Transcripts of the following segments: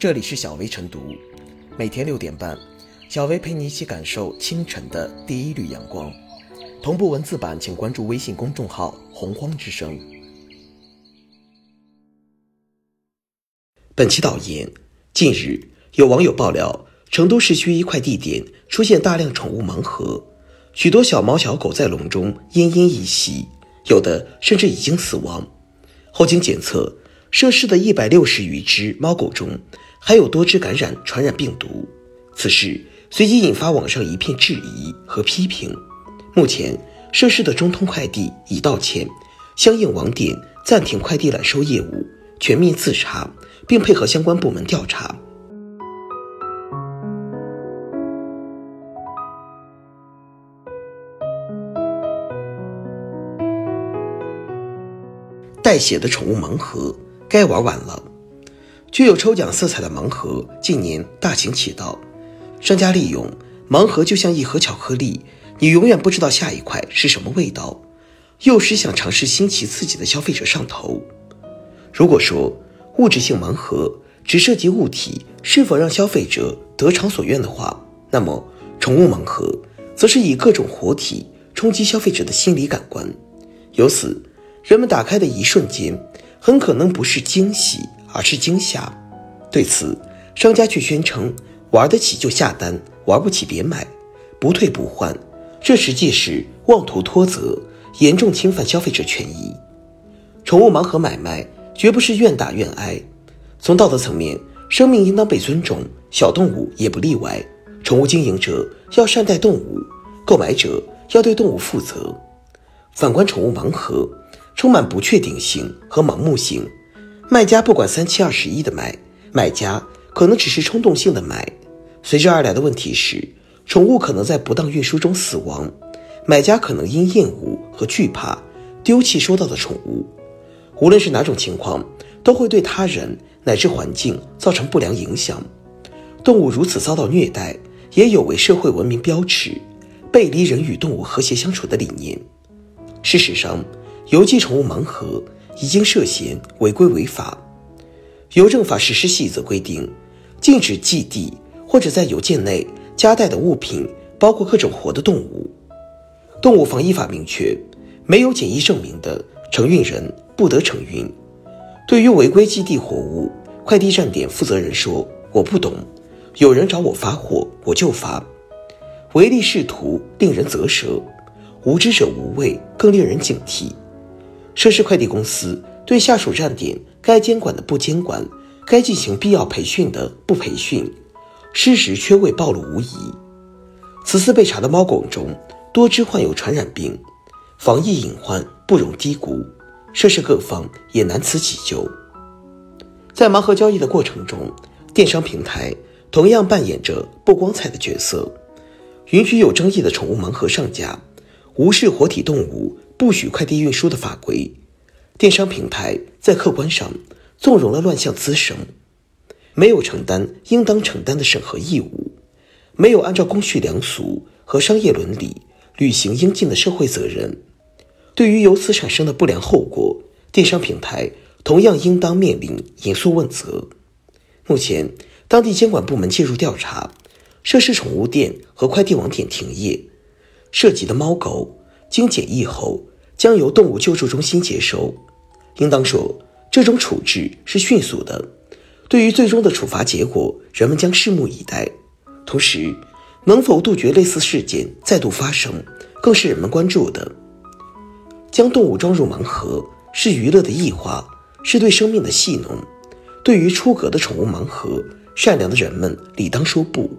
这里是小薇晨读，每天六点半，小薇陪你一起感受清晨的第一缕阳光。同步文字版，请关注微信公众号“洪荒之声”。本期导言：近日，有网友爆料，成都市区一块地点出现大量宠物盲盒，许多小猫小狗在笼中奄奄一息，有的甚至已经死亡。后经检测，涉事的一百六十余只猫狗中，还有多只感染传染病毒。此事随即引发网上一片质疑和批评。目前，涉事的中通快递已道歉，相应网点暂停快递揽收业务，全面自查，并配合相关部门调查。带血的宠物盲盒该玩完了。具有抽奖色彩的盲盒近年大行其道，商家利用盲盒就像一盒巧克力，你永远不知道下一块是什么味道，诱使想尝试新奇刺激的消费者上头。如果说物质性盲盒只涉及物体是否让消费者得偿所愿的话，那么宠物盲盒则是以各种活体冲击消费者的心理感官，由此。人们打开的一瞬间，很可能不是惊喜，而是惊吓。对此，商家却宣称玩得起就下单，玩不起别买，不退不换。这实际是妄图脱责，严重侵犯消费者权益。宠物盲盒买卖绝不是愿打愿挨。从道德层面，生命应当被尊重，小动物也不例外。宠物经营者要善待动物，购买者要对动物负责。反观宠物盲盒。充满不确定性和盲目性，卖家不管三七二十一的卖，买家可能只是冲动性的买。随之而来的问题是，宠物可能在不当运输中死亡，买家可能因厌恶和惧怕丢弃收到的宠物。无论是哪种情况，都会对他人乃至环境造成不良影响。动物如此遭到虐待，也有违社会文明标尺，背离人与动物和谐相处的理念。事实上。邮寄宠物盲盒已经涉嫌违规违法。邮政法实施细则规定，禁止寄递或者在邮件内夹带的物品包括各种活的动物。动物防疫法明确，没有检疫证明的承运人不得承运。对于违规寄递货物，快递站点负责人说：“我不懂，有人找我发货，我就发。”唯利是图令人啧舌，无知者无畏更令人警惕。涉事快递公司对下属站点该监管的不监管，该进行必要培训的不培训，失实缺位暴露无遗。此次被查的猫狗中，多只患有传染病，防疫隐患不容低估，涉事各方也难辞其咎。在盲盒交易的过程中，电商平台同样扮演着不光彩的角色，允许有争议的宠物盲盒上架，无视活体动物。不许快递运输的法规，电商平台在客观上纵容了乱象滋生，没有承担应当承担的审核义务，没有按照公序良俗和商业伦理履行应尽的社会责任。对于由此产生的不良后果，电商平台同样应当面临严肃问责。目前，当地监管部门介入调查，涉事宠物店和快递网点停业，涉及的猫狗经检疫后。将由动物救助中心接收，应当说，这种处置是迅速的。对于最终的处罚结果，人们将拭目以待。同时，能否杜绝类似事件再度发生，更是人们关注的。将动物装入盲盒是娱乐的异化，是对生命的戏弄。对于出格的宠物盲盒，善良的人们理当说不。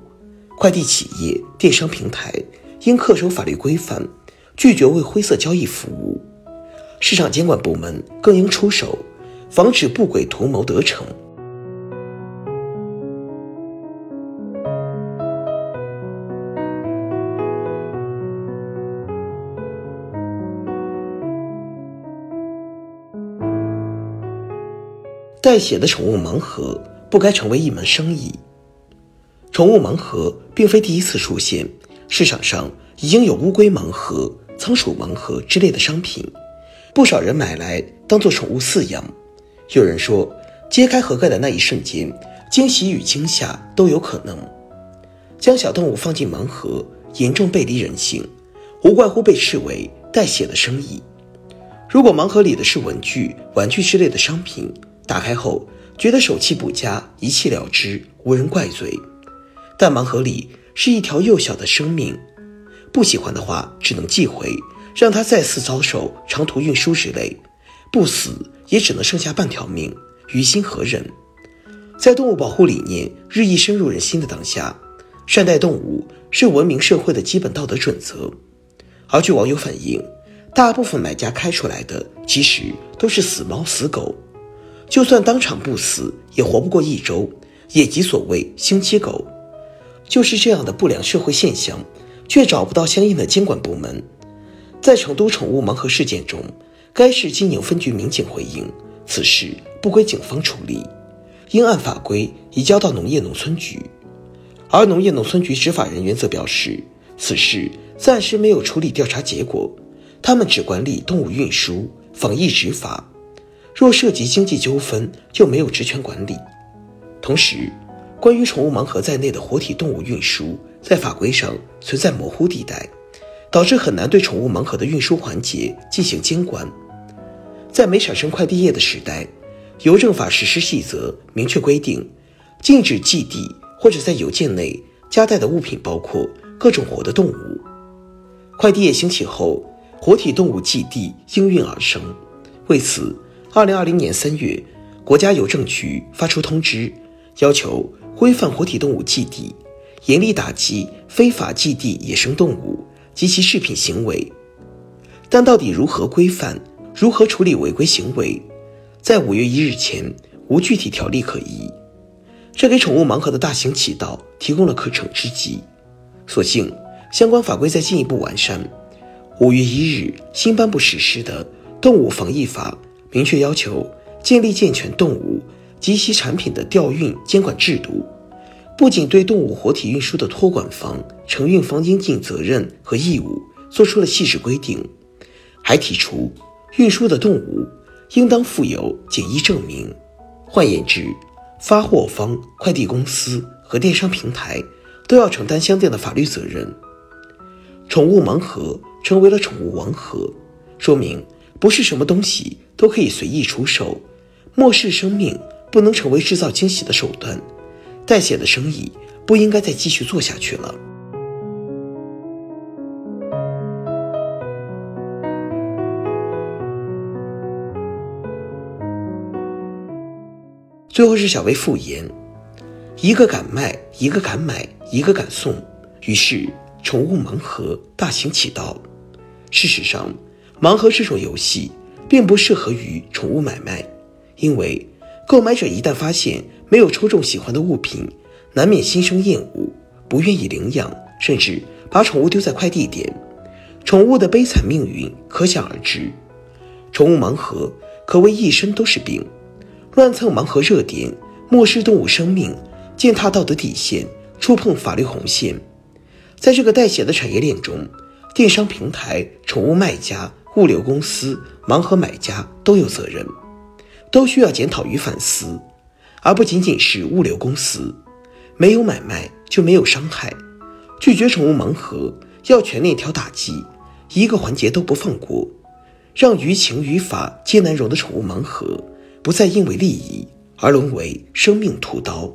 快递企业、电商平台应恪守法律规范。拒绝为灰色交易服务，市场监管部门更应出手，防止不轨图谋得逞。带血的宠物盲盒不该成为一门生意。宠物盲盒并非第一次出现，市场上已经有乌龟盲盒。仓鼠盲盒之类的商品，不少人买来当做宠物饲养。有人说，揭开盒盖的那一瞬间，惊喜与惊吓都有可能。将小动物放进盲盒，严重背离人性，无怪乎被视为带血的生意。如果盲盒里的是文具、玩具之类的商品，打开后觉得手气不佳，一气了之，无人怪罪。但盲盒里是一条幼小的生命，不喜欢的话只能寄回，让它再次遭受长途运输之累，不死也只能剩下半条命，于心何忍？在动物保护理念日益深入人心的当下。善待动物是文明社会的基本道德准则，而据网友反映，大部分买家开出来的其实都是死猫死狗，就算当场不死，也活不过一周，也即所谓星期狗。就是这样的不良社会现象，却找不到相应的监管部门。在成都宠物盲盒事件中，该市金牛分局民警回应，此事不归警方处理，应按法规移交到农业农村局。而农业农村局执法人员则表示，此事暂时没有处理调查结果，他们只管理动物运输、防疫执法，若涉及经济纠纷就没有职权管理。同时，关于宠物盲盒在内的活体动物运输，在法规上存在模糊地带，导致很难对宠物盲盒的运输环节进行监管。在没产生快递业的时代，邮政法实施细则明确规定，禁止寄递。或者在邮件内夹带的物品包括各种活的动物。快递业兴起后，活体动物寄递应运而生。为此，二零二零年三月，国家邮政局发出通知，要求规范活体动物寄递，严厉打击非法寄递野生动物及其饰品行为。但到底如何规范，如何处理违规行为，在五月一日前无具体条例可依。这给宠物盲盒的大行其道提供了可乘之机。所幸相关法规在进一步完善。五月一日新颁布实施的《动物防疫法》明确要求建立健全动物及其产品的调运监管制度，不仅对动物活体运输的托管方、承运方应尽责任和义务作出了细致规定，还提出运输的动物应当附有检疫证明。换言之，发货方、快递公司和电商平台都要承担相应的法律责任。宠物盲盒成为了宠物盲盒，说明不是什么东西都可以随意出售，漠视生命不能成为制造惊喜的手段，带血的生意不应该再继续做下去了。最后是小薇复言，一个敢卖，一个敢买，一个敢送，于是宠物盲盒大行其道。事实上，盲盒这种游戏并不适合于宠物买卖，因为购买者一旦发现没有抽中喜欢的物品，难免心生厌恶，不愿意领养，甚至把宠物丢在快递点，宠物的悲惨命运可想而知。宠物盲盒可谓一身都是病。乱蹭盲盒热点，漠视动物生命，践踏道德底线，触碰法律红线。在这个带血的产业链中，电商平台、宠物卖家、物流公司、盲盒买家都有责任，都需要检讨与反思，而不仅仅是物流公司。没有买卖就没有伤害，拒绝宠物盲盒要全链条打击，一个环节都不放过，让于情于法皆难容的宠物盲盒。不再因为利益而沦为生命屠刀。